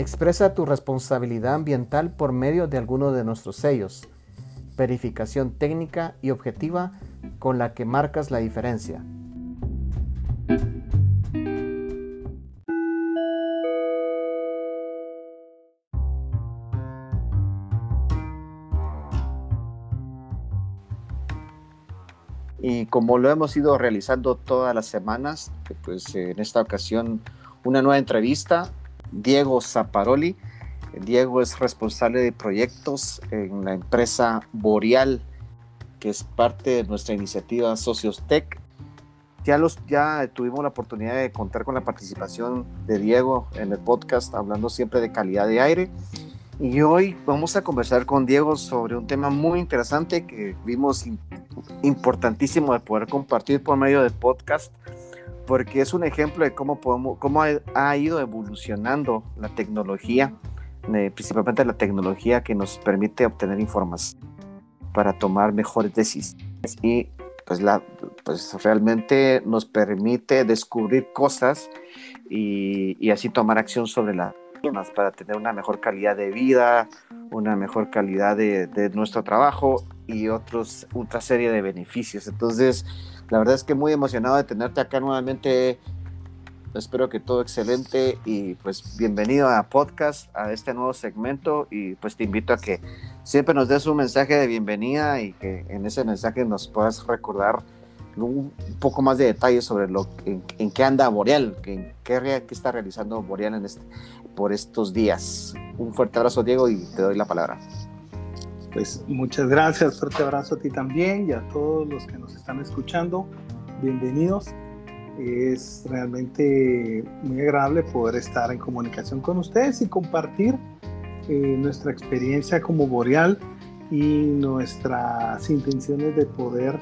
Expresa tu responsabilidad ambiental por medio de alguno de nuestros sellos. Verificación técnica y objetiva con la que marcas la diferencia. Y como lo hemos ido realizando todas las semanas, pues en esta ocasión una nueva entrevista, Diego Zaparoli. Diego es responsable de proyectos en la empresa Boreal, que es parte de nuestra iniciativa Socios Tech. Ya, los, ya tuvimos la oportunidad de contar con la participación de Diego en el podcast, hablando siempre de calidad de aire. Y hoy vamos a conversar con Diego sobre un tema muy interesante que vimos importantísimo de poder compartir por medio del podcast, porque es un ejemplo de cómo, podemos, cómo ha, ido evolucionando la tecnología, eh, principalmente la tecnología que nos permite obtener información para tomar mejores decisiones y pues, la, pues realmente nos permite descubrir cosas y, y así tomar acción sobre las para tener una mejor calidad de vida, una mejor calidad de, de nuestro trabajo y otros, otra serie de beneficios. Entonces, la verdad es que muy emocionado de tenerte acá nuevamente. Espero que todo excelente y pues bienvenido a podcast, a este nuevo segmento y pues te invito a que siempre nos des un mensaje de bienvenida y que en ese mensaje nos puedas recordar un poco más de detalles sobre lo en, qué anda Boreal, en qué, qué, está realizando Boreal en este, por estos días. Un fuerte abrazo Diego y te doy la palabra. Pues muchas gracias, fuerte abrazo a ti también y a todos los que nos están escuchando. Bienvenidos. Es realmente muy agradable poder estar en comunicación con ustedes y compartir eh, nuestra experiencia como Boreal y nuestras intenciones de poder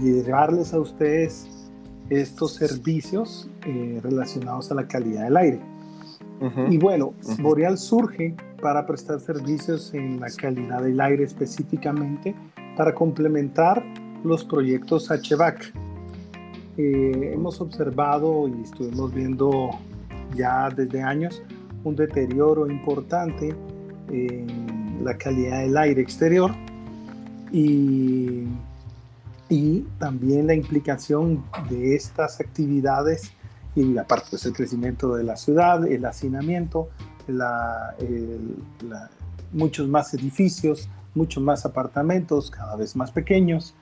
llevarles a ustedes estos servicios eh, relacionados a la calidad del aire. Y bueno, Boreal surge para prestar servicios en la calidad del aire específicamente para complementar los proyectos HVAC. Eh, hemos observado y estuvimos viendo ya desde años un deterioro importante en la calidad del aire exterior y, y también la implicación de estas actividades y aparte pues el crecimiento de la ciudad, el hacinamiento, la, muchos más edificios, muchos más apartamentos, cada vez más pequeños.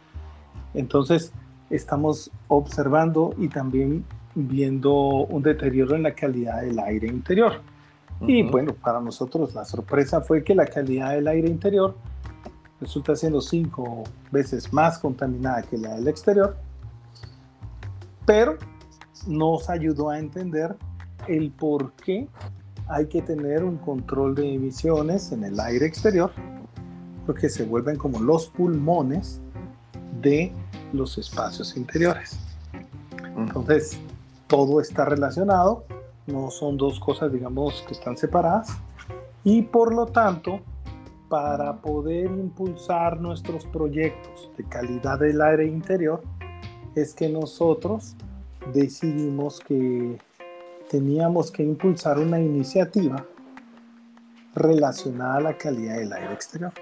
Entonces estamos observando y también viendo un deterioro en la calidad del aire interior. Y bueno, para nosotros la sorpresa fue que la calidad del aire interior resulta siendo cinco veces más contaminada que la del exterior, pero nos ayudó a entender el por qué hay que tener un control de emisiones en el aire exterior, porque se vuelven como los pulmones de los espacios interiores. Entonces, todo está relacionado, no son dos cosas, digamos, que están separadas, y por lo tanto, para poder impulsar nuestros proyectos de calidad del aire interior, es que nosotros decidimos que teníamos que impulsar una iniciativa relacionada a la calidad del aire exterior.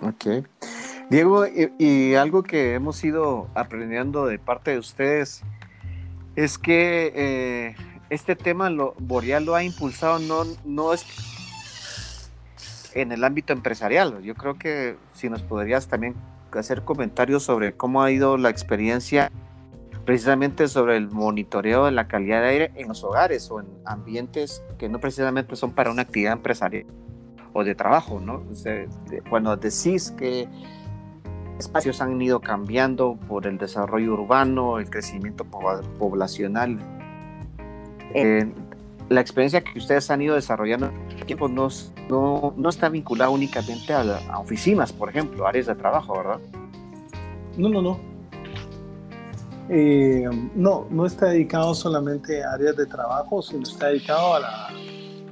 Ok. Diego, y, algo que hemos ido aprendiendo de parte de ustedes es que eh, este tema lo, Boreal lo ha impulsado no, no es en el ámbito empresarial. Yo creo que si nos podrías también hacer comentarios sobre cómo ha ido la experiencia precisamente sobre el monitoreo de la calidad de aire en los hogares o en ambientes que no precisamente son para una actividad empresarial o de trabajo, ¿no? cuando decís que espacios han ido cambiando por el desarrollo urbano, el crecimiento poblacional, eh, la experiencia que ustedes han ido desarrollando tiempo no, no, no está vinculada únicamente a, a oficinas, por ejemplo, áreas de trabajo, ¿verdad? No, no, no. Eh, no, no está dedicado solamente a áreas de trabajo, sino está dedicado a,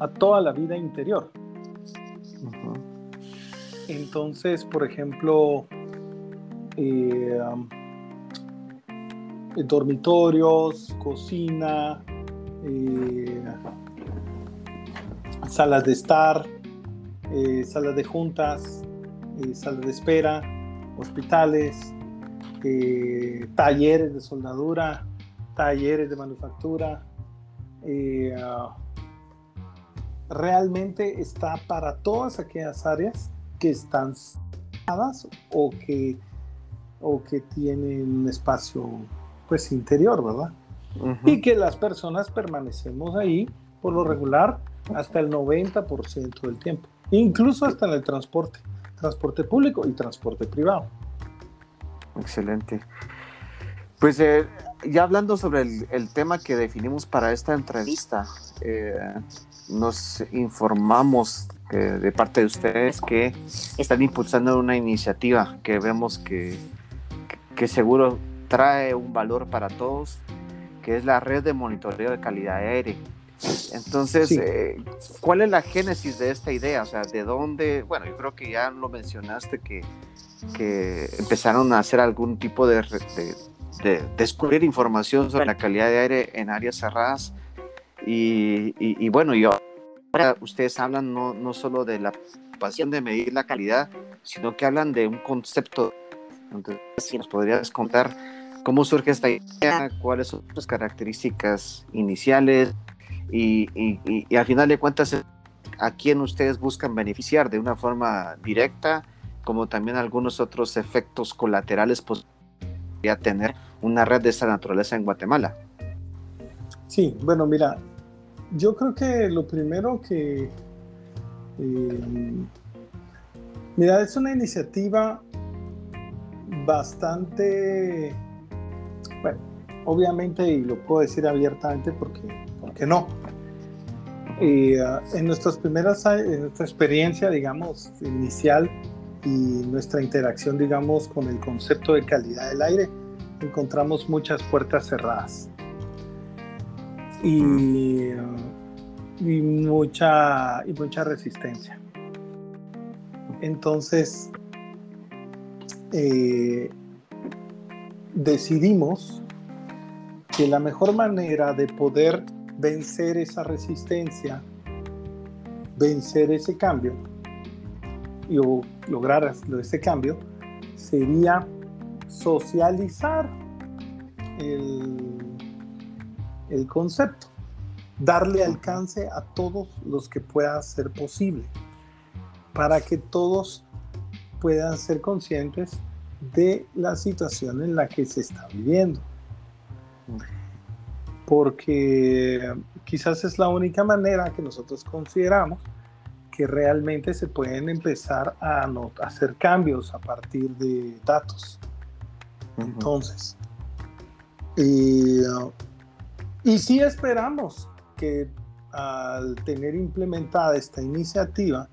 a toda la vida interior. Entonces, por ejemplo, eh, dormitorios, cocina, eh, salas de estar, salas de juntas, salas de espera, hospitales, eh, talleres de soldadura, talleres de manufactura. Ah, realmente está para todas aquellas áreas que están cerradas o que, o que tienen un espacio pues interior, ¿verdad? Y que las personas permanecemos ahí por lo regular hasta el 90% del tiempo, incluso hasta en el transporte, transporte público y transporte privado. Excelente. Pues eh, ya hablando sobre el, tema que definimos para esta entrevista, eh, nos informamos de parte de ustedes que están impulsando una iniciativa que vemos que, que seguro trae un valor para todos, que es la red de monitoreo de calidad de Entonces, eh, ¿cuál es la génesis de esta idea? O sea, ¿de dónde? Bueno, yo creo que ya lo mencionaste que, que empezaron a hacer algún tipo de, de, descubrir información sobre la calidad de aire en áreas cerradas. Y, y, bueno, yo, ahora ustedes hablan no, no solo de la pasión de medir la calidad, sino que hablan de un concepto. Entonces, si nos podrías contar cómo surge esta idea, cuáles son sus características iniciales, y, y, al final de cuentas a quién ustedes buscan beneficiar de una forma directa, como también algunos otros efectos colaterales podría tener una red de esta naturaleza en Guatemala. Sí, bueno, mira, yo creo que lo primero que... Eh, mira, es una iniciativa bastante... Bueno, obviamente, y lo puedo decir abiertamente porque, porque no, y uh, en nuestras primeras, en nuestra experiencia, digamos, inicial y nuestra interacción, digamos, con el concepto de calidad del aire, encontramos muchas puertas cerradas y, y mucha, y mucha resistencia. Entonces, eh, decidimos que la mejor manera de poder vencer esa resistencia, vencer ese cambio y lograr ese cambio sería socializar el, el concepto, darle alcance a todos los que pueda ser posible, para que todos puedan ser conscientes de la situación en la que se está viviendo porque quizás es la única manera que nosotros consideramos que realmente se pueden empezar a, hacer cambios a partir de datos. Entonces, y, y sí esperamos que al tener implementada esta iniciativa,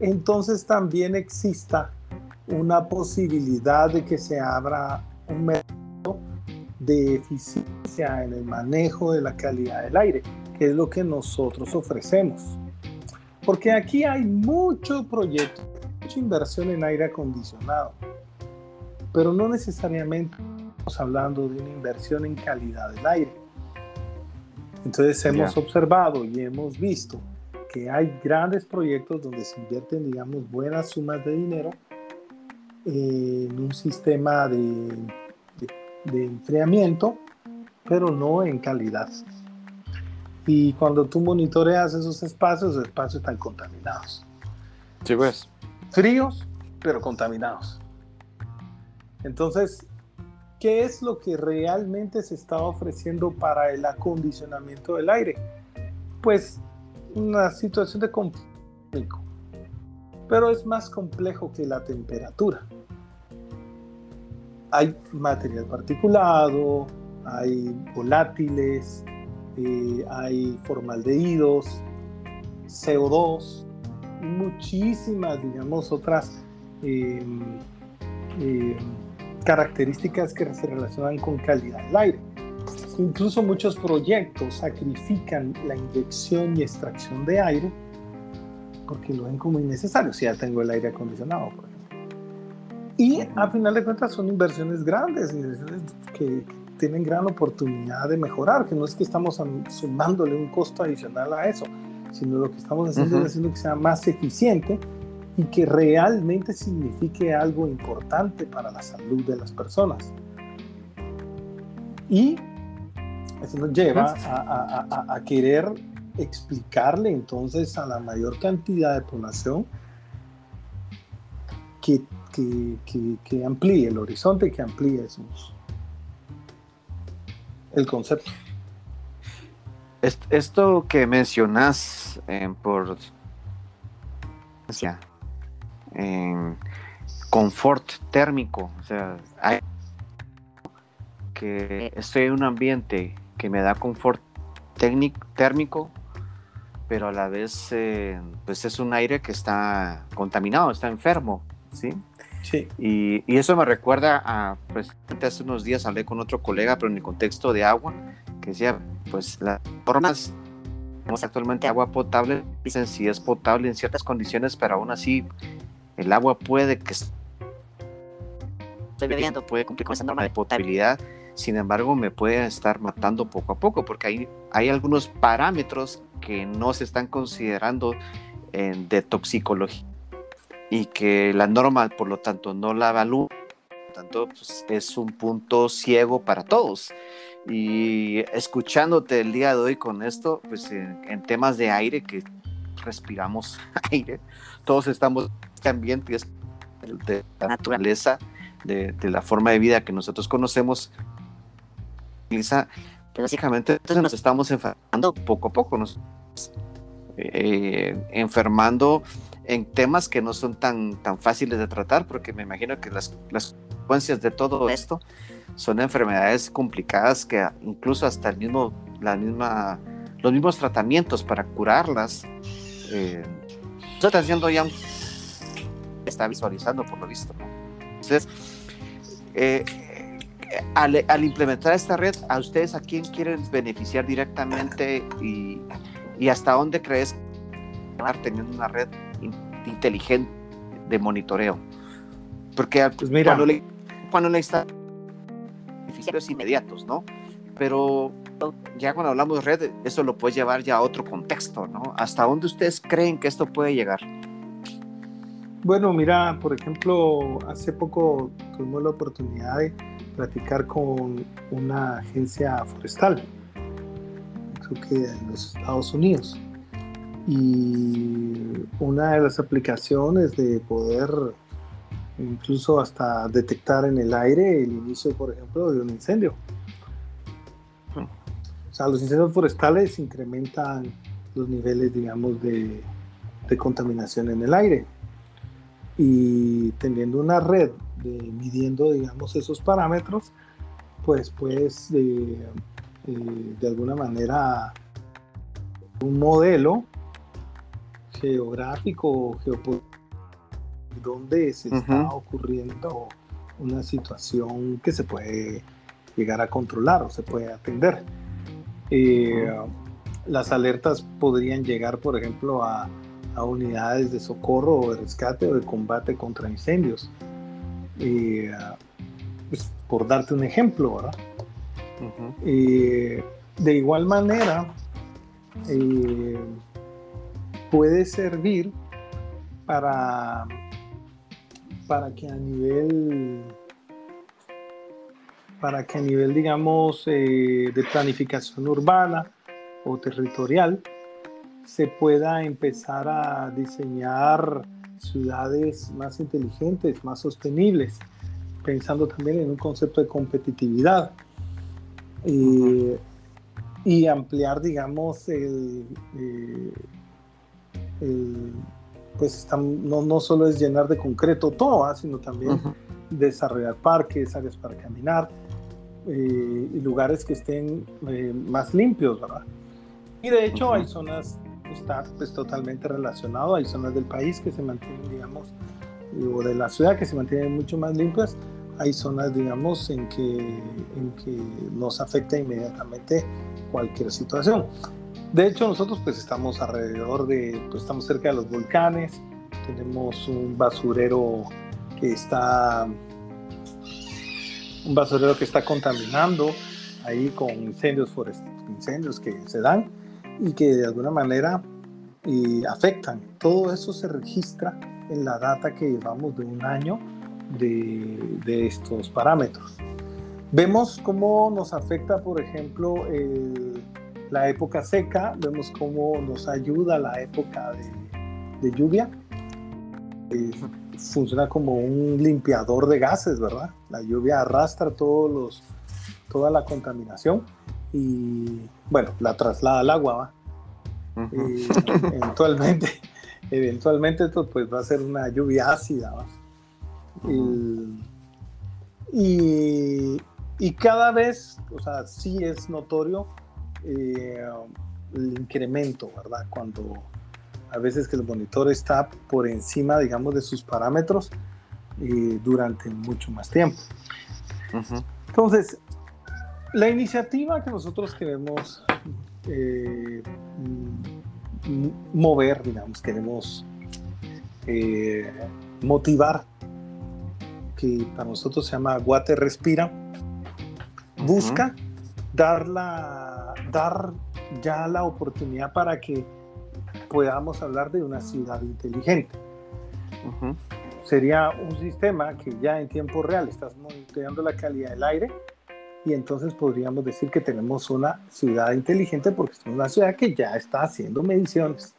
entonces también exista una posibilidad de que se abra un mercado de eficiencia en el manejo de la calidad del aire, que es lo que nosotros ofrecemos. Porque aquí hay mucho proyecto, mucha inversión en aire acondicionado, pero no necesariamente estamos hablando de una inversión en calidad del aire. Entonces hemos observado y hemos visto que hay grandes proyectos donde se invierten, digamos, buenas sumas de dinero en un sistema de de enfriamiento, pero no en calidad. Y cuando tú monitoreas esos espacios, los espacios están contaminados. Sí, pues. Fríos, pero contaminados. Entonces, ¿qué es lo que realmente se está ofreciendo para el acondicionamiento del aire? Pues una situación de conflicto, pero es más complejo que la temperatura hay material particulado, hay volátiles, eh, hay formaldehídos, CO2, muchísimas, digamos, otras em, em, características que se relacionan con calidad del aire. Incluso muchos proyectos sacrifican la inyección y extracción de aire porque lo ven como innecesario si ya tengo el aire acondicionado, ejemplo. Y a final de cuentas son inversiones grandes, inversiones que tienen gran oportunidad de mejorar, que no es que estamos sumándole un costo adicional a eso, sino lo que estamos haciendo es haciendo que sea más eficiente y que realmente signifique algo importante para la salud de las personas. Y eso nos lleva a, querer explicarle entonces a la mayor cantidad de población que, que, amplíe el horizonte, que amplíe el concepto. Esto que mencionas eh, por en confort térmico, o sea, hay que estoy en un ambiente que me da confort técnico, térmico, pero a la vez eh, pues es un aire que está contaminado, está enfermo, ¿sí? Sí. Y, y, eso me recuerda a, pues, hace unos días hablé con otro colega, pero en el contexto de agua, que decía, pues las formas, tenemos actualmente agua potable, dicen si es potable en ciertas condiciones, pero aún así el agua puede que esté bebiendo, puede cumplir con esa norma de potabilidad, sin embargo me puede estar matando poco a poco, porque hay, hay algunos parámetros que no se están considerando en, de toxicología y que la norma, por lo tanto, no la evalúa. Por lo tanto, pues, es un punto ciego para todos. Y escuchándote el día de hoy con esto, pues en, temas de aire, que respiramos aire, todos estamos en este ambiente es de la naturaleza, de, de, la forma de vida que nosotros conocemos, Lisa, básicamente nos estamos enfermando poco a poco, nos eh, enfermando en temas que no son tan, tan fáciles de tratar, porque me imagino que las, las consecuencias de todo esto son enfermedades complicadas que incluso hasta el mismo, la misma, los mismos tratamientos para curarlas, eh, está haciendo ya está visualizando por lo visto. Entonces, eh, al, implementar esta red, ¿a ustedes a quién quieren beneficiar directamente y, y hasta dónde crees que teniendo una red inteligente de monitoreo? Porque pues mira, cuando le, cuando le está beneficiarios inmediatos, ¿no? Pero ya cuando hablamos de red, eso lo puede llevar ya a otro contexto, ¿no? ¿Hasta dónde ustedes creen que esto puede llegar? Bueno, mira, por ejemplo, hace poco tuvimos la oportunidad de platicar con una agencia forestal, creo que en los Estados Unidos. Y una de las aplicaciones de poder incluso hasta detectar en el aire el inicio, por ejemplo, de un incendio. O sea, los incendios forestales incrementan los niveles, digamos, de, de contaminación en el aire. Y teniendo una red de, midiendo, digamos, esos parámetros, pues puedes eh, eh, de alguna manera un modelo geográfico geopolítico donde se está ocurriendo una situación que se puede llegar a controlar o se puede atender. Eh, las alertas podrían llegar, por ejemplo, a, a, unidades de socorro o de rescate o de combate contra incendios. Eh, pues, por darte un ejemplo, ¿verdad? Eh, de igual manera, puede servir para para que a nivel para que a nivel digamos eh, de planificación urbana o territorial se pueda empezar a diseñar ciudades más inteligentes, más sostenibles, pensando también en un concepto de competitividad eh, y ampliar, digamos, el, eh, el pues no, no, solo es llenar de concreto todo, ¿ah? sino también desarrollar parques, áreas para caminar eh, y lugares que estén eh, más limpios, ¿verdad? Y de hecho hay zonas, está pues totalmente relacionado, hay zonas del país que se mantienen, digamos, o de la ciudad que se mantienen mucho más limpias, hay zonas, digamos, en que, en que nos afecta inmediatamente cualquier situación. De hecho, nosotros pues estamos alrededor de, pues estamos cerca de los volcanes, tenemos un basurero que está, un basurero que está contaminando ahí con incendios forestales, incendios que se dan y que de alguna manera y afectan. Todo eso se registra en la data que llevamos de un año de, de estos parámetros. Vemos cómo nos afecta, por ejemplo, la época seca, vemos cómo nos ayuda la época de, de lluvia. Eh, funciona como un limpiador de gases, ¿verdad? La lluvia arrastra todos los, toda la contaminación y, bueno, la traslada al agua, ¿va? eventualmente, eventualmente esto pues va a ser una lluvia ácida. Y, y, cada vez, o sea, sí es notorio eh, el incremento, ¿verdad? Cuando a veces que el monitor está por encima, digamos, de sus parámetros eh, durante mucho más tiempo. Entonces, la iniciativa que nosotros queremos eh, mover, digamos, queremos eh, motivar, que para nosotros se llama Guate Respira, busca dar, la, dar ya la oportunidad para que podamos hablar de una ciudad inteligente. Sería un sistema que ya en tiempo real estás monitoreando la calidad del aire y entonces podríamos decir que tenemos una ciudad inteligente porque es una ciudad que ya está haciendo mediciones.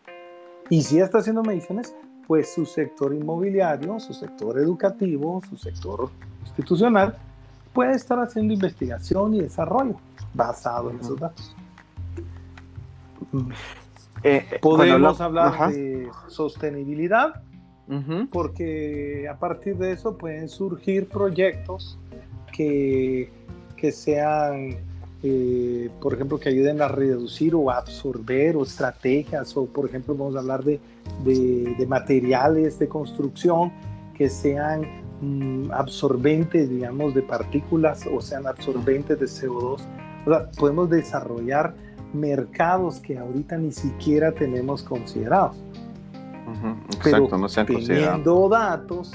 Y si está haciendo mediciones, pues su sector inmobiliario, su sector educativo, su sector institucional puede estar haciendo investigación y desarrollo basado en esos datos. Eh, eh, Podemos hablar de sostenibilidad, porque a partir de eso pueden surgir proyectos que, que sean, eh, por ejemplo, que ayuden a reducir o absorber o estrategias, o por ejemplo, vamos a hablar de, de, materiales de construcción que sean mm, absorbentes, digamos, de partículas o sean absorbentes de CO2. O sea, podemos desarrollar mercados que ahorita ni siquiera tenemos considerados. Pero no se han teniendo datos,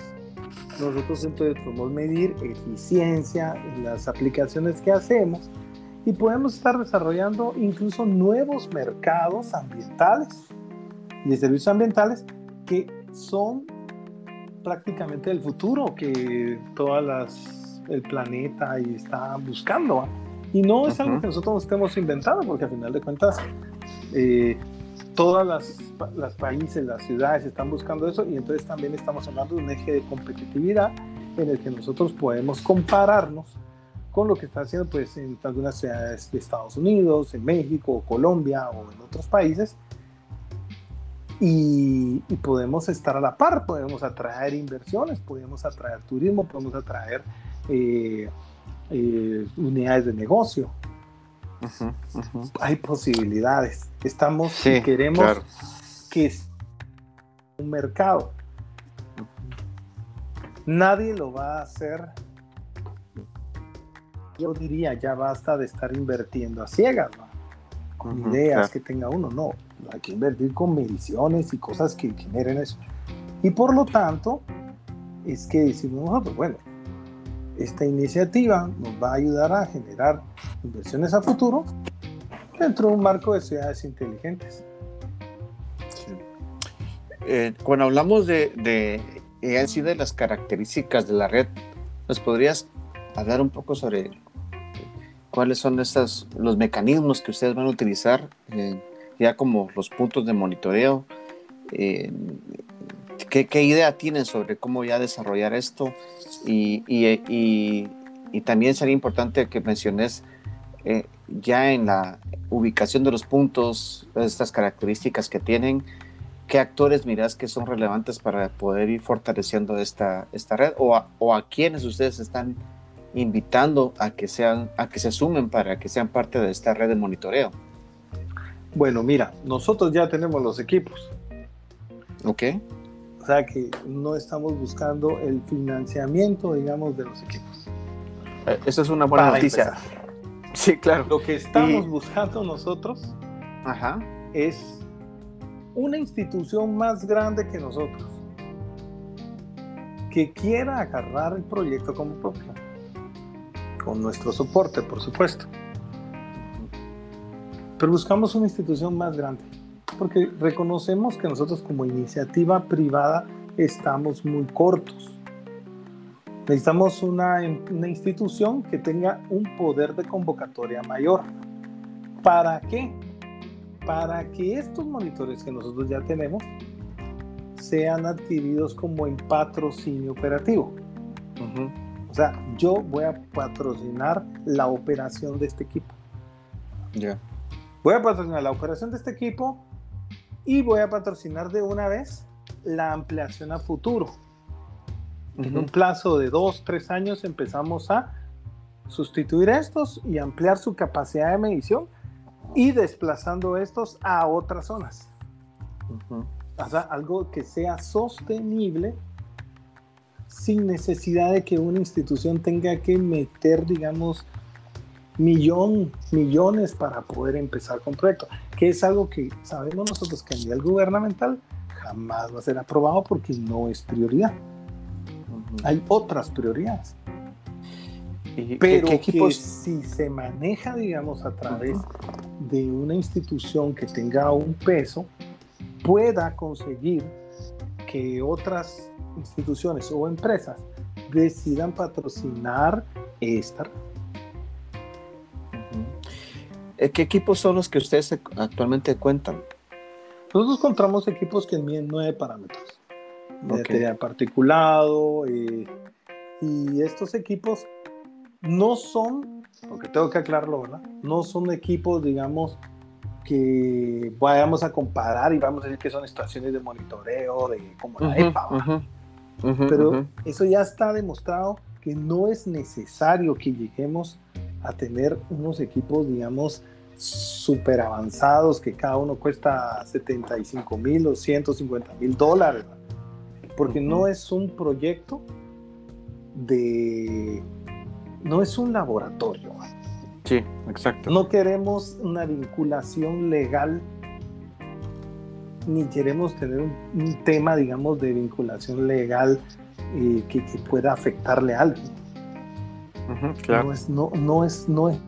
nosotros entonces podemos medir eficiencia en las aplicaciones que hacemos y podemos estar desarrollando incluso nuevos mercados ambientales y de servicios ambientales que son prácticamente el futuro que todas las el planeta está buscando. Y no es algo que nosotros nos estemos inventando, porque al final de cuentas, eh, todas las, las, países, las ciudades están buscando eso, y entonces también estamos hablando de un eje de competitividad en el que nosotros podemos compararnos con lo que está haciendo pues, en algunas ciudades de Estados Unidos, en México, Colombia o en otros países, y, podemos estar a la par, podemos atraer inversiones, podemos atraer turismo, podemos atraer eh, eh, unidades de negocio. Hay posibilidades. Estamos, si queremos que es un mercado. Nadie lo va a hacer. Yo diría, ya basta de estar invirtiendo a ciegas, con ideas que tenga uno. No, hay que invertir con mediciones y cosas que generen eso. Y por lo tanto, es que decimos nosotros, bueno, esta iniciativa nos va a ayudar a generar inversiones a futuro dentro de un marco de ciudades inteligentes. Eh, cuando hablamos de, de, eh, de las características de la red, ¿nos podrías hablar un poco sobre cuáles son los mecanismos que ustedes van a utilizar, eh, ya como los puntos de monitoreo? ¿Qué, idea tienen sobre cómo ya desarrollar esto? Y, también sería importante que menciones eh, ya en la ubicación de los puntos, estas características que tienen, ¿qué actores mirás que son relevantes para poder ir fortaleciendo esta, esta red? O o a quienes ustedes están invitando a que, sean, a que se sumen para que sean parte de esta red de monitoreo? Bueno, mira, nosotros ya tenemos los equipos. Ok. O sea que no estamos buscando el financiamiento, digamos, de los equipos. Eh, eso es una buena noticia. Sí, claro. Lo que estamos buscando nosotros es una institución más grande que nosotros, que quiera agarrar el proyecto como propio, con nuestro soporte, por supuesto. Pero buscamos una institución más grande porque reconocemos que nosotros como iniciativa privada estamos muy cortos. Necesitamos una, una institución que tenga un poder de convocatoria mayor. ¿Para qué? Para que estos monitores que nosotros ya tenemos sean adquiridos como en patrocinio operativo. Sea, yo voy a patrocinar la operación de este equipo. Ya. Voy a patrocinar la operación de este equipo y voy a patrocinar de una vez la ampliación a futuro. En un plazo de dos, tres años empezamos a sustituir estos y ampliar su capacidad de medición y desplazando estos a otras zonas. O sea, algo que sea sostenible sin necesidad de que una institución tenga que meter, digamos, millón, millones para poder empezar con proyectos, que es algo que sabemos nosotros que a nivel gubernamental jamás va a ser aprobado porque no es prioridad. Hay otras prioridades. Pero que si se maneja, digamos, a través de una institución que tenga un peso, pueda conseguir que otras instituciones o empresas decidan patrocinar esta. ¿Qué equipos son los que ustedes actualmente cuentan? Nosotros encontramos equipos que miden nueve parámetros. de particulado. Eh, y estos equipos no son, porque tengo que aclararlo, ¿verdad? No son equipos, digamos, que vayamos a comparar y vamos a decir que son estaciones de monitoreo de como la EPA. Pero eso ya está demostrado que no es necesario que lleguemos a tener unos equipos, digamos, súper avanzados que cada uno cuesta 75 mil o 150 mil dólares, porque no es un proyecto de, no es un laboratorio. Sí, exacto. No queremos una vinculación legal, ni queremos tener un, tema, digamos, de vinculación legal eh, que, pueda afectarle a alguien. claro. No es, no, no es, no es,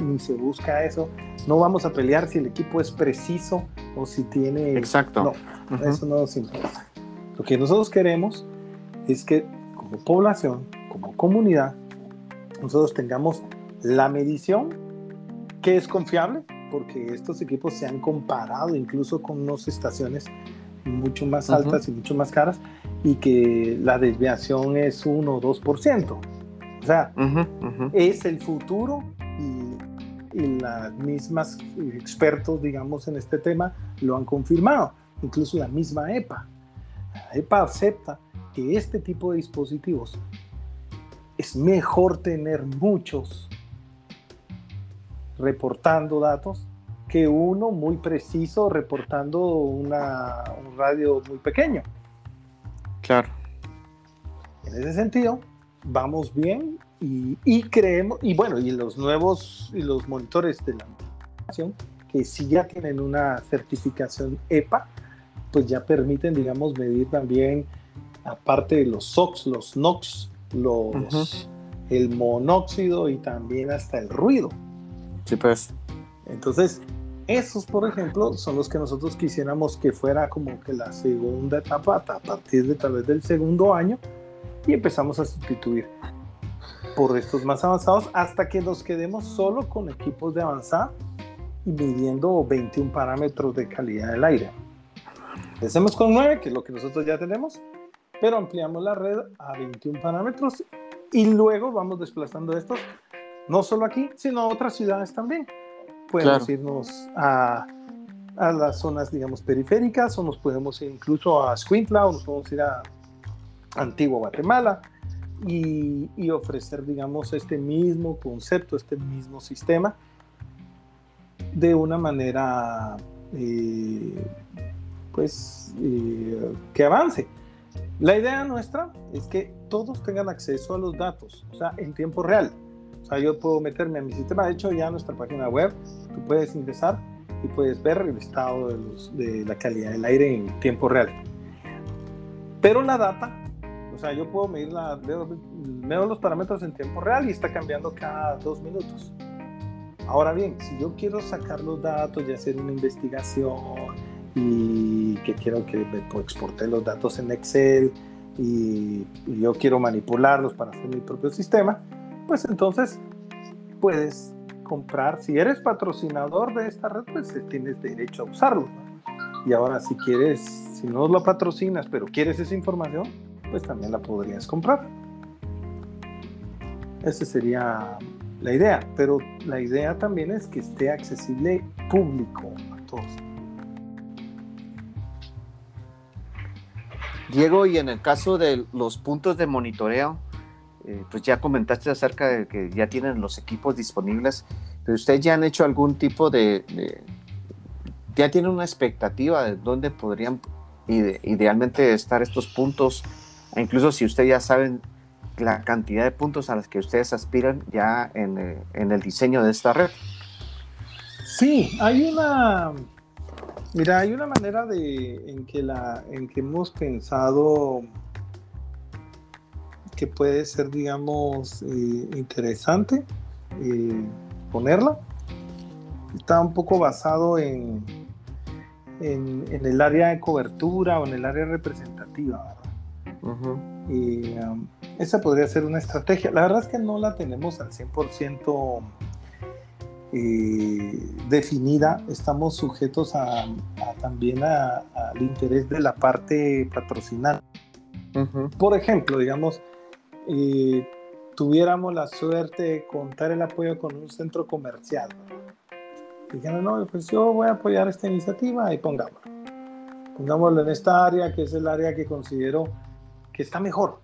ni se busca eso. No vamos a pelear si el equipo es preciso o si tiene. Exacto. No, eso no nos importa. Lo que nosotros queremos es que, como población, como comunidad, nosotros tengamos la medición que es confiable, porque estos equipos se han comparado incluso con unas estaciones mucho más altas y mucho más caras y que la desviación es 1 o 2%. O sea, es el futuro y, y las mismas expertos, digamos, en este tema lo han confirmado, incluso la misma EPA. La EPA acepta que este tipo de dispositivos es mejor tener muchos reportando datos que uno muy preciso reportando una, un radio muy pequeño. Claro. En ese sentido, vamos bien y, creemos, y bueno, y los nuevos, y los monitores de la nación, que si ya tienen una certificación EPA, pues ya permiten, digamos, medir también, aparte de los SOx, los NOx, los, el monóxido y también hasta el ruido. Sí, pues. Entonces, esos, por ejemplo, son los que nosotros quisiéramos que fuera como que la segunda etapa a partir de tal vez del segundo año y empezamos a sustituir por estos más avanzados hasta que nos quedemos solo con equipos de avanzada y midiendo 21 parámetros de calidad del aire. Empecemos con 9, que es lo que nosotros ya tenemos, pero ampliamos la red a 21 parámetros y luego vamos desplazando estos, no solo aquí, sino a otras ciudades también. Podemos irnos a, a, las zonas, digamos, periféricas, o nos podemos ir incluso a Squintla, o nos podemos ir a Antigua Guatemala, y, ofrecer, digamos, este mismo concepto, este mismo sistema de una manera, eh, pues, eh, que avance. La idea nuestra es que todos tengan acceso a los datos, o sea, en tiempo real. Sea, yo puedo meterme a mi sistema, de hecho ya nuestra página web, tú puedes ingresar y puedes ver el estado de, de la calidad del aire en tiempo real. Pero la data o sea, yo puedo medir la, veo, los parámetros en tiempo real y está cambiando cada dos minutos. Ahora bien, si yo quiero sacar los datos y hacer una investigación y que quiero que exporte los datos en Excel y yo quiero manipularlos para hacer mi propio sistema, pues entonces puedes comprar, si eres patrocinador de esta red, pues tienes derecho a usarlo. Y ahora si quieres, si no lo patrocinas, pero quieres esa información, pues también la podrías comprar. Esa sería la idea, pero la idea también es que esté accesible público a todos. Diego, y en el caso de los puntos de monitoreo, eh, pues ya comentaste acerca de que ya tienen los equipos disponibles, pero ustedes ya han hecho algún tipo de, ya tienen una expectativa de dónde podrían idealmente estar estos puntos, e incluso si ustedes ya saben la cantidad de puntos a los que ustedes aspiran ya en, eh, en el diseño de esta red. Sí, hay una, mira, hay una manera de en que la, en que hemos pensado que puede ser, digamos, eh, interesante eh, ponerla. Está un poco basado en, en, el área de cobertura o en el área representativa, Y um, esa podría ser una estrategia. La verdad es que no la tenemos al 100% eh, definida. Estamos sujetos a, también al interés de la parte patrocinante. Por ejemplo, digamos, eh, tuviéramos la suerte de contar el apoyo con un centro comercial. Dijeron, no, pues yo voy a apoyar esta iniciativa y pongámoslo. Pongámoslo en esta área, que es el área que considero que está mejor.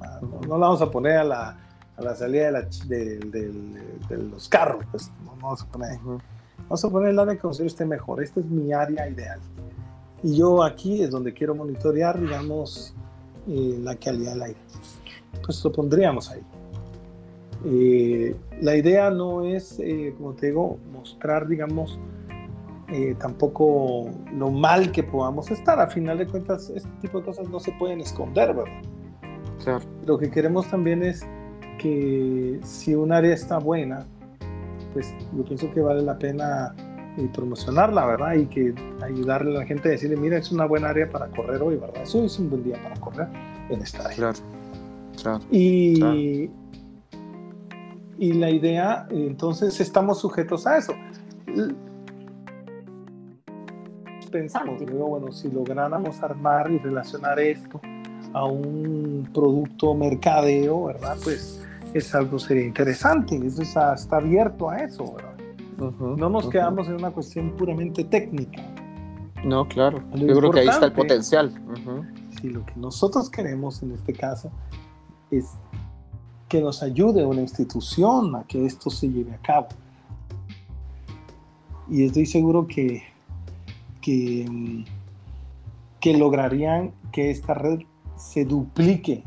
Ah, no, la vamos a poner a la, a la salida de, de, los carros, pues no, vamos a poner Vamos a poner el área que considero esté mejor. Esta es mi área ideal. Y yo aquí es donde quiero monitorear, digamos, eh, la calidad del aire. Pues lo pondríamos ahí. Eh, la idea no es, eh, como te digo, mostrar, digamos, eh, tampoco lo mal que podamos estar. A final de cuentas, este tipo de cosas no se pueden esconder, ¿verdad? Lo que queremos también es que si un área está buena, pues yo pienso que vale la pena promocionarla, ¿verdad? Y que ayudarle a la gente a decirle, mira, es una buena área para correr hoy, ¿verdad? Eso es un buen día para correr en esta área. Claro. Claro. Y, y la idea, entonces estamos sujetos a eso. Pensamos, digo, bueno, si lográramos armar y relacionar esto a un producto mercadeo, ¿verdad? Pues es algo sería interesante, eso está, está abierto a eso, ¿verdad? no nos quedamos en una cuestión puramente técnica. No, claro. Yo creo que ahí está el potencial. Si lo que nosotros queremos en este caso es que nos ayude una institución a que esto se lleve a cabo. Y estoy seguro que, que, que lograrían que esta red se duplique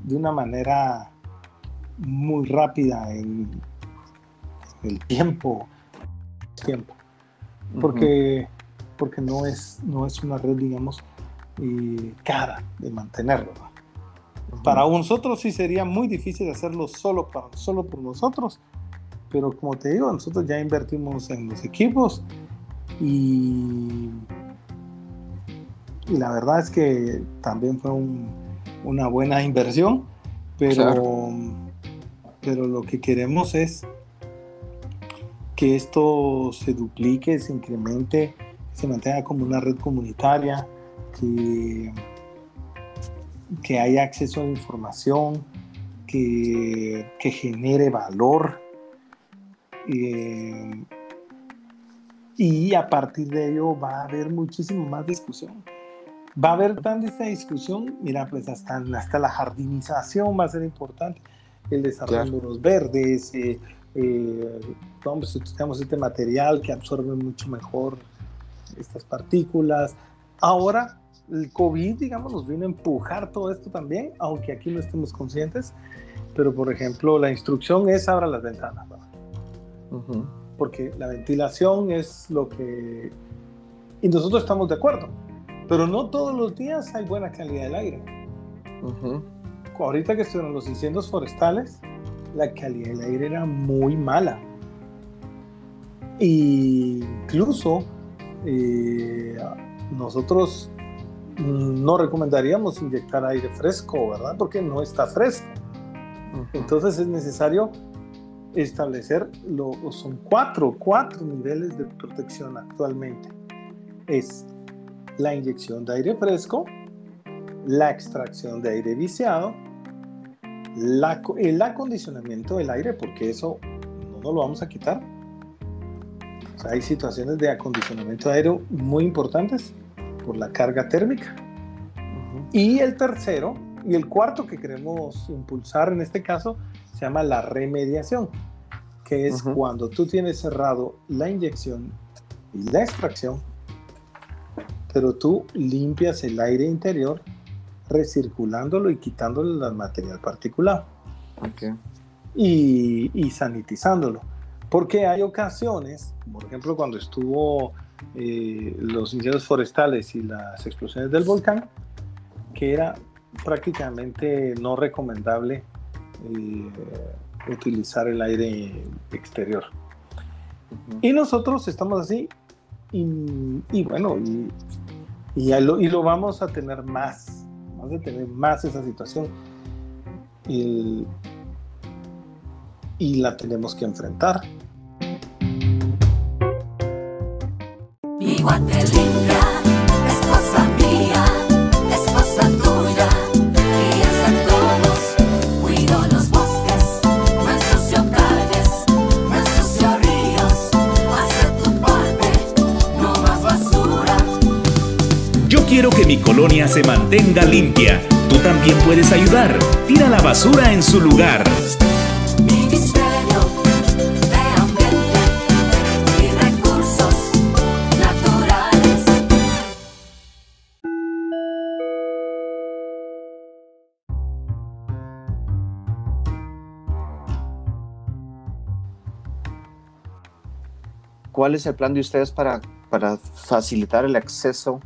de una manera muy rápida en el tiempo, tiempo. porque, porque no, es, no es una red, digamos, eh, cara de mantenerlo. Para nosotros sí sería muy difícil hacerlo solo, para, solo por nosotros, pero como te digo, nosotros ya invertimos en los equipos y, y la verdad es que también fue una buena inversión, pero, pero lo que queremos es que esto se duplique, se incremente, se mantenga como una red comunitaria, que que haya acceso a información, que, que genere valor. Eh, y a partir de ello va a haber muchísimo más discusión. Va a haber tanta esta discusión, mira, pues hasta, hasta la jardinización va a ser importante, el desarrollo de los verdes, eh, eh, vamos, tenemos este material que absorbe mucho mejor estas partículas. Ahora el COVID, digamos, nos vino a empujar todo esto también, aunque aquí no estemos conscientes. Pero, por ejemplo, la instrucción es abra las ventanas. Porque la ventilación es lo que... Y nosotros estamos de acuerdo. Pero no todos los días hay buena calidad del aire. Ahorita que estuvieron los incendios forestales, la calidad del aire era muy mala. Y incluso eh, nosotros no recomendaríamos inyectar aire fresco, ¿verdad? Porque no está fresco. Entonces es necesario establecer, lo, son cuatro, cuatro niveles de protección actualmente. Es la inyección de aire fresco, la extracción de aire viciado, el acondicionamiento del aire, porque eso no nos lo vamos a quitar. hay situaciones de acondicionamiento de aire muy importantes por la carga térmica. Y el tercero y el cuarto que queremos impulsar en este caso se llama la remediación, que es cuando tú tienes cerrado la inyección y la extracción, pero tú limpias el aire interior recirculándolo y quitándole el material particulado. Y, y, sanitizándolo. Porque hay ocasiones, por ejemplo, cuando estuvo eh, los incendios forestales y las explosiones del volcán, que era prácticamente no recomendable eh, utilizar el aire exterior. Y nosotros estamos así, y, bueno, y, y, lo, y, lo, vamos a tener más, vamos a tener más esa situación. y la tenemos que enfrentar. Quiero que mi colonia se mantenga limpia. Tú también puedes ayudar. Tira la basura en su lugar. ¿Cuál es el plan de ustedes para, para facilitar el acceso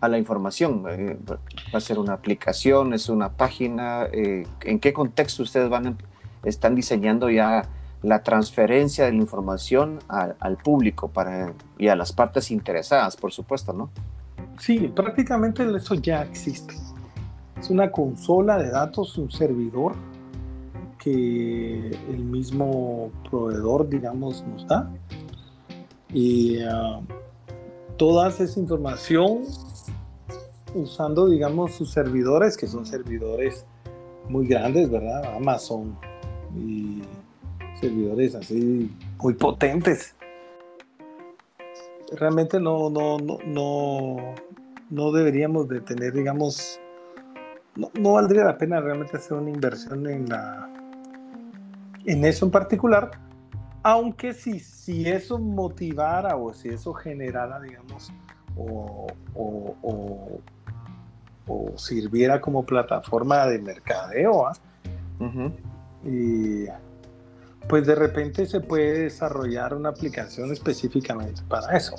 a la información? Eh, ¿Va a ser una aplicación? ¿Es una página? Eh, ¿En qué contexto ustedes van están diseñando ya la transferencia de la información al público para, y a las partes interesadas, por supuesto, ¿no? Sí, prácticamente eso ya existe. Es una consola de datos, un servidor que el mismo proveedor, digamos, nos da y uh, toda esa información usando, digamos, sus servidores, que son servidores muy grandes, ¿verdad? Amazon y servidores así muy potentes. Realmente no, no, no, no, no deberíamos de tener, digamos, no, no, valdría la pena realmente hacer una inversión en la en eso en particular, aunque si, si eso motivara o si eso generara, digamos, o, sirviera como plataforma de mercadeo, ¿ah? y pues de repente se puede desarrollar una aplicación específicamente para eso.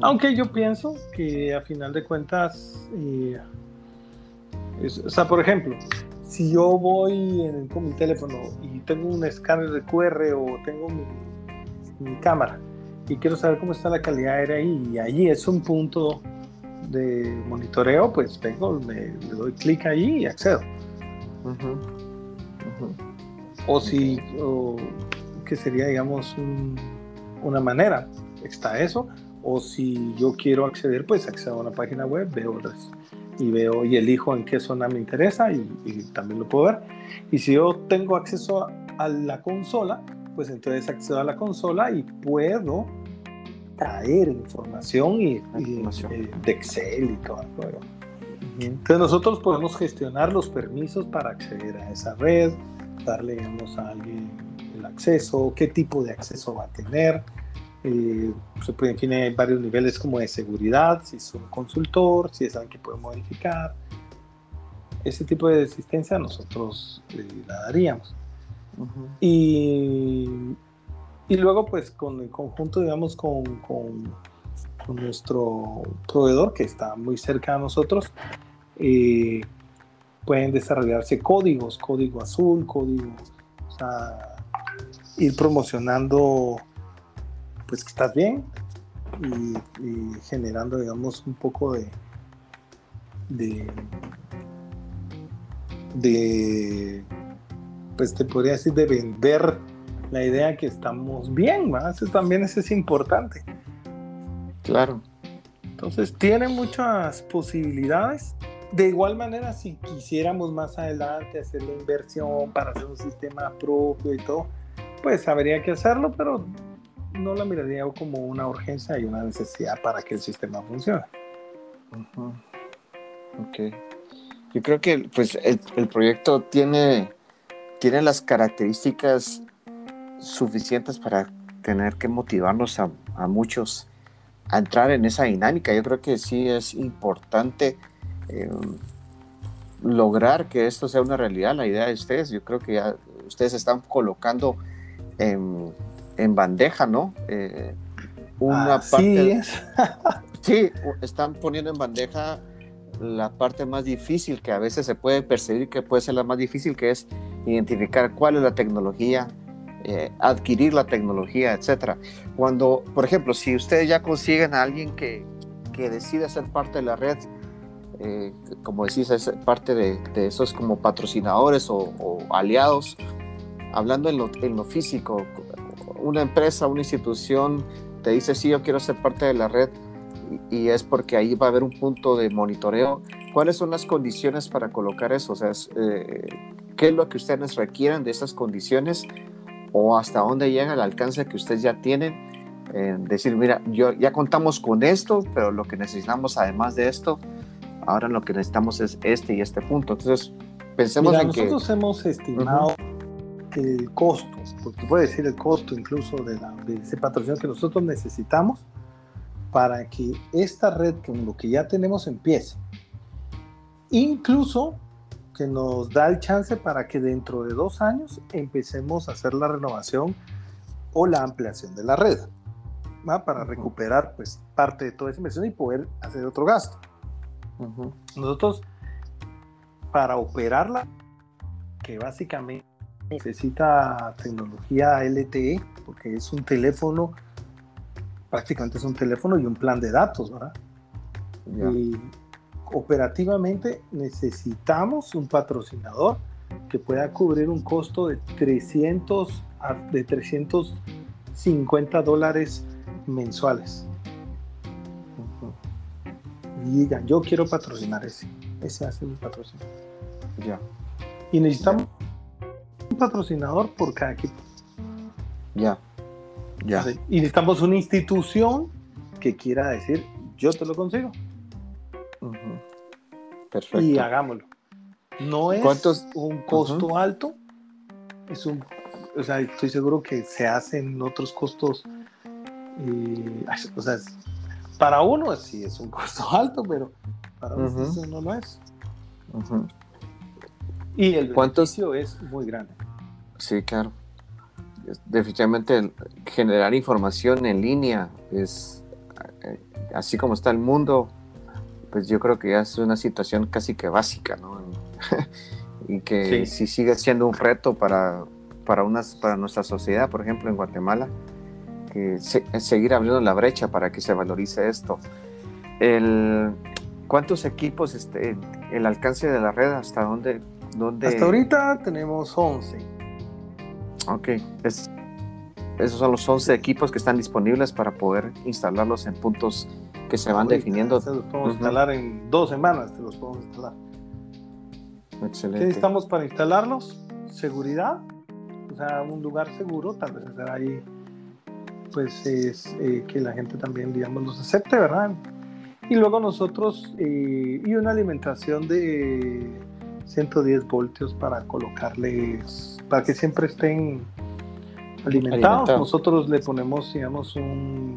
Aunque yo pienso que a final de cuentas, eh, o sea, por ejemplo, si yo voy en, con mi teléfono y tengo un escáner de QR o tengo mi, cámara y quiero saber cómo está la calidad aérea ahí y allí es un punto de monitoreo, pues vengo, me, le doy clic ahí y accedo. O si, que sería, digamos, una manera, está eso. O si yo quiero acceder, pues accedo a una página web, veo otras y veo y elijo en qué zona me interesa y, también lo puedo ver. Y si yo tengo acceso a, la consola, pues entonces accedo a la consola y puedo traer información y, eh, de Excel y todo juego. Entonces nosotros podemos gestionar los permisos para acceder a esa red, darle a alguien el acceso, qué tipo de acceso va a tener, eh, se puede, tiene varios niveles como de seguridad, si es un consultor, si es alguien que puede modificar. Ese tipo de asistencia nosotros eh, la daríamos. y, y, luego, pues, con el conjunto, digamos, con, con, nuestro proveedor que está muy cerca de nosotros, eh, pueden desarrollarse códigos, código azul, código, o sea, ir promocionando pues que estás bien, y, y generando, digamos, un poco de, de, de, pues te podría decir, de vender la idea que estamos bien, ¿va? Eso también eso es importante. Claro. Entonces tiene muchas posibilidades. De igual manera, si quisiéramos más adelante hacer la inversión para hacer un sistema propio y todo, pues habría que hacerlo, pero no la miraría como una urgencia y una necesidad para que el sistema funcione. Ujú. Ok. Yo creo que pues el, proyecto tiene, tiene las características suficientes para tener que motivarnos a, a muchos a entrar en esa dinámica. Yo creo que sí es importante eh, lograr que esto sea una realidad, la idea de ustedes. Yo creo que ya ustedes están colocando en, en bandeja, ¿no? Eh, una Así parte, es. Sí, están poniendo en bandeja la parte más difícil que a veces se puede percibir que puede ser la más difícil, que es identificar cuál es la tecnología, eh, adquirir la tecnología, etcétera. Cuando, por ejemplo, si ustedes ya consiguen a alguien que, que decide ser parte de la red, eh, como decís, es parte de, de esos como patrocinadores o, o aliados, hablando en lo, en lo físico, una empresa, una institución te dice, sí, yo quiero ser parte de la red, y, es porque ahí va a haber un punto de monitoreo. ¿Cuáles son las condiciones para colocar eso? O sea, es, eh, ¿qué es lo que ustedes requieren de esas condiciones? ¿O hasta dónde llega el alcance que ustedes ya tienen? Eh, decir, mira, yo, ya contamos con esto, pero lo que necesitamos además de esto, ahora lo que necesitamos es este y este punto. Entonces, pensemos Mira, en que... nosotros hemos estimado el costo, porque puede decir el costo incluso de, la- de ese patrocinio que nosotros necesitamos para que esta red con lo que ya tenemos empiece. Incluso que nos da el chance para que dentro de dos años empecemos a hacer la renovación o la ampliación de la red, ¿va? para recuperar pues parte de toda esa inversión y poder hacer otro gasto. Ujú, Nosotros, para operarla, que básicamente necesita tecnología LTE, porque es un teléfono, prácticamente es un teléfono y un plan de datos, ¿verdad? Y operativamente necesitamos un patrocinador que pueda cubrir un costo de 300 a- de 350 dólares mensuales. Y digan, yo quiero patrocinar ese. Ese hace mi patrocinio. ya. Y necesitamos patrocinador por cada equipo. Ya. Ya. Y necesitamos una institución que quiera decir, yo te lo consigo. Perfecto. Y hagámoslo. No es ¿Cuántos? un costo alto, es un, o sea, estoy seguro que se hacen otros costos. eh, o sea, para uno sí es un costo alto, pero para Ujú. ustedes no lo es. Y el ¿Cuántos? beneficio es muy grande. Sí, claro. Es- Definitivamente generar información en línea es, eh, así como está el mundo, pues yo creo que ya es una situación casi que básica, ¿no? y que Sí. si sigue siendo un reto para, para, unas, para nuestra sociedad, por ejemplo, en Guatemala, que se- es seguir abriendo la brecha para que se valorice esto. El, ¿Cuántos equipos, este, el alcance de la red, hasta dónde? dónde Hasta ahorita tenemos 11. Ok, es- esos son los 11 equipos que están disponibles para poder instalarlos en puntos que se van definiendo. Se los podemos Ujú. instalar en dos semanas, te los podemos instalar. ¿Qué Excelente. necesitamos para instalarlos? Seguridad, o sea, un lugar seguro, tal vez hacer ahí, pues es eh, que la gente también, digamos, los acepte, ¿verdad? Y luego nosotros, eh, y una alimentación de 110 voltios para colocarles, para que siempre estén alimentados. Nosotros le ponemos, digamos, un,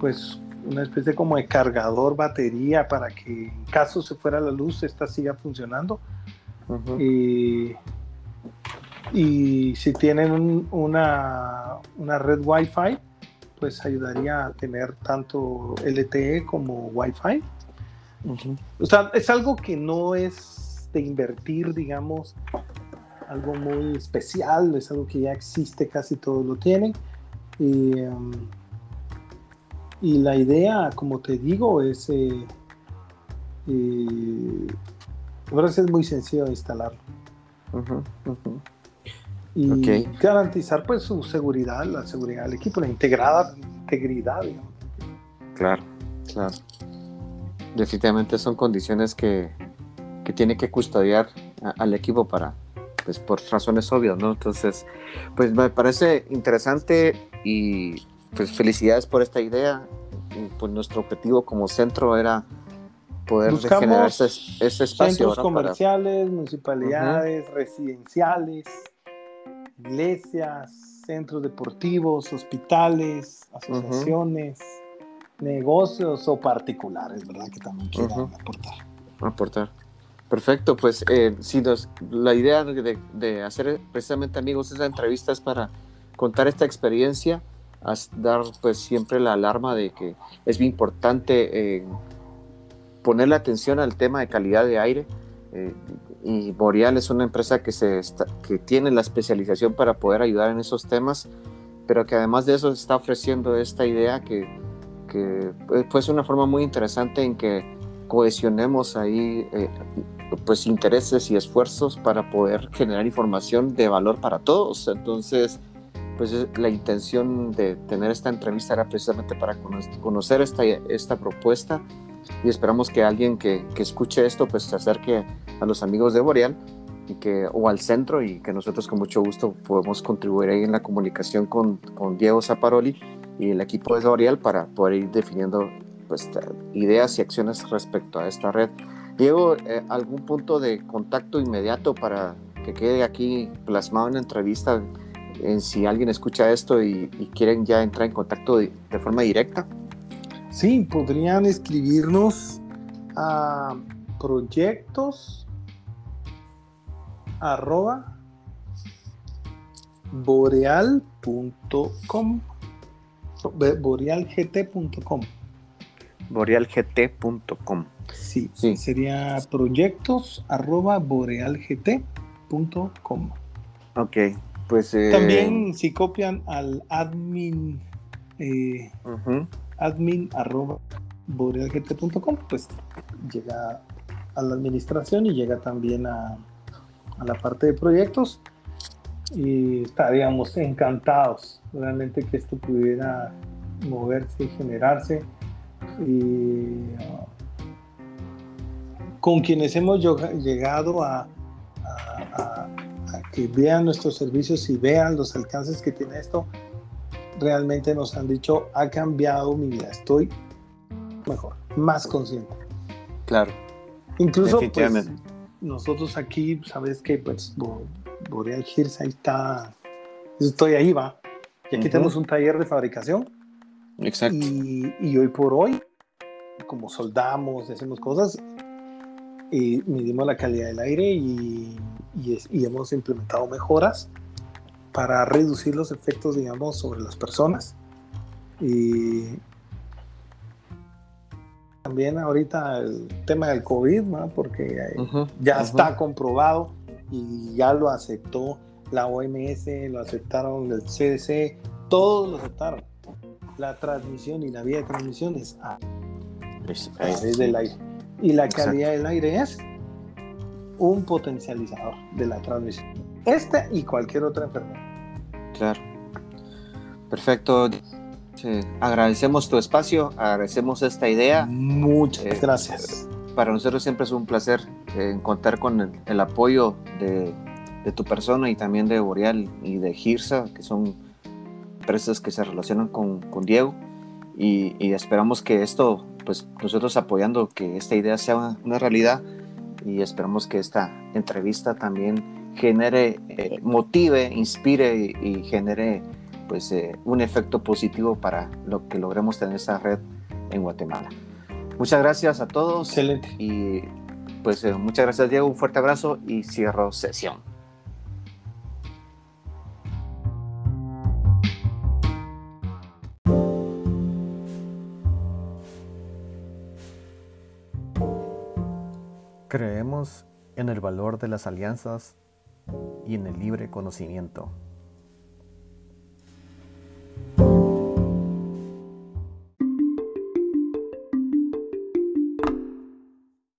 pues una especie como de cargador batería para que en caso se fuera la luz, esta siga funcionando. Y, y si tienen un- una, una red Wi-Fi, pues ayudaría a tener tanto LTE como Wi-Fi. O sea, es algo que no es de invertir, digamos, algo muy especial, es algo que ya existe, casi todos lo tienen. Y, um, Y la idea, como te digo, es... Eh, eh, es muy sencillo instalarlo. Y garantizar pues su seguridad, la seguridad del equipo, la integrada, integridad, digamos. Claro, claro. Definitivamente son condiciones que, que tiene que custodiar a- al equipo para, pues por razones obvias, ¿no? Entonces, pues me parece interesante y pues felicidades por esta idea. Pues nuestro objetivo como centro era poder generar ese, ese espacio Centros ¿verdad? para- comerciales, municipalidades, residenciales, iglesias, centros deportivos, hospitales, asociaciones, negocios o particulares, ¿verdad? Que también quieran Ujú. aportar. aportar. Perfecto, pues eh, si nos, la idea de, hacer precisamente amigos esa entrevista es para contar esta experiencia, dar pues siempre la alarma de que es muy importante eh, ponerle atención al tema de calidad de aire. eh, y Boreal es una empresa que, se que tiene la especialización para poder ayudar en esos temas, pero que además de eso está ofreciendo esta idea que, que pues, es una forma muy interesante en que cohesionemos ahí pues intereses y esfuerzos para poder generar información de valor para todos. Entonces, pues es- la intención de tener esta entrevista era precisamente para cono- conocer esta, esta propuesta y esperamos que alguien que, que escuche esto pues se acerque a los amigos de Boreal y que, o al centro y que nosotros con mucho gusto podemos contribuir ahí en la comunicación con, con Diego Zaparoli y el equipo de Boreal para poder ir definiendo pues, ideas y acciones respecto a esta red. Diego, eh, ¿algún punto de contacto inmediato para que quede aquí plasmado en la entrevista en si alguien escucha esto y, quieren ya entrar en contacto de, forma directa? Sí, podrían escribirnos a proyectos arroba boreal.com borealgt.com borealgt.com. sí, Sí. sería proyectos arroba borealgt.com Ok, pues... eh, también si copian al admin eh, admin arroba borealgt.com pues llega a la administración y llega también a, a la parte de proyectos y estaríamos encantados realmente que esto pudiera moverse y generarse con quienes hemos llegado a, a- a- a que vean nuestros servicios y vean los alcances que tiene esto realmente nos han dicho ha cambiado mi vida estoy mejor más consciente Claro, incluso pues, nosotros aquí sabes que pues Bo- Boreal Hills ahí está. Estoy ahí va. Y aquí tenemos un taller de fabricación exacto. y, y hoy por hoy, como soldamos y hacemos cosas, y medimos la calidad del aire y, y es- y hemos implementado mejoras para reducir los efectos, digamos, sobre las personas. Y también ahorita el tema del COVID, ¿no? porque eh, ya está comprobado y ya lo aceptó la OMS, lo aceptaron el CDC, todos lo aceptaron. La transmisión y la vía de transmisión es a Es- del aire. Y la Exacto. calidad del aire es un potencializador de la transmisión. Esta y cualquier otra enfermedad. Claro. Perfecto. Sí, Agradecemos tu espacio, agradecemos esta idea. Muchas Eh, gracias. Para nosotros siempre es un placer eh, contar con el, el apoyo de, de tu persona y también de Boreal y de Girsa, que son empresas que se relacionan con, con Diego. Y, y esperamos que esto, pues nosotros apoyando que esta idea sea una, una realidad y esperamos que esta entrevista también genere, eh, motive, inspire y, y genere pues eh, un efecto positivo para lo que logremos tener esa red en Guatemala. Muchas gracias a todos. Excelente. Y pues eh, muchas gracias Diego, un fuerte abrazo y cierro sesión. Creemos en el valor de las alianzas y en el libre conocimiento.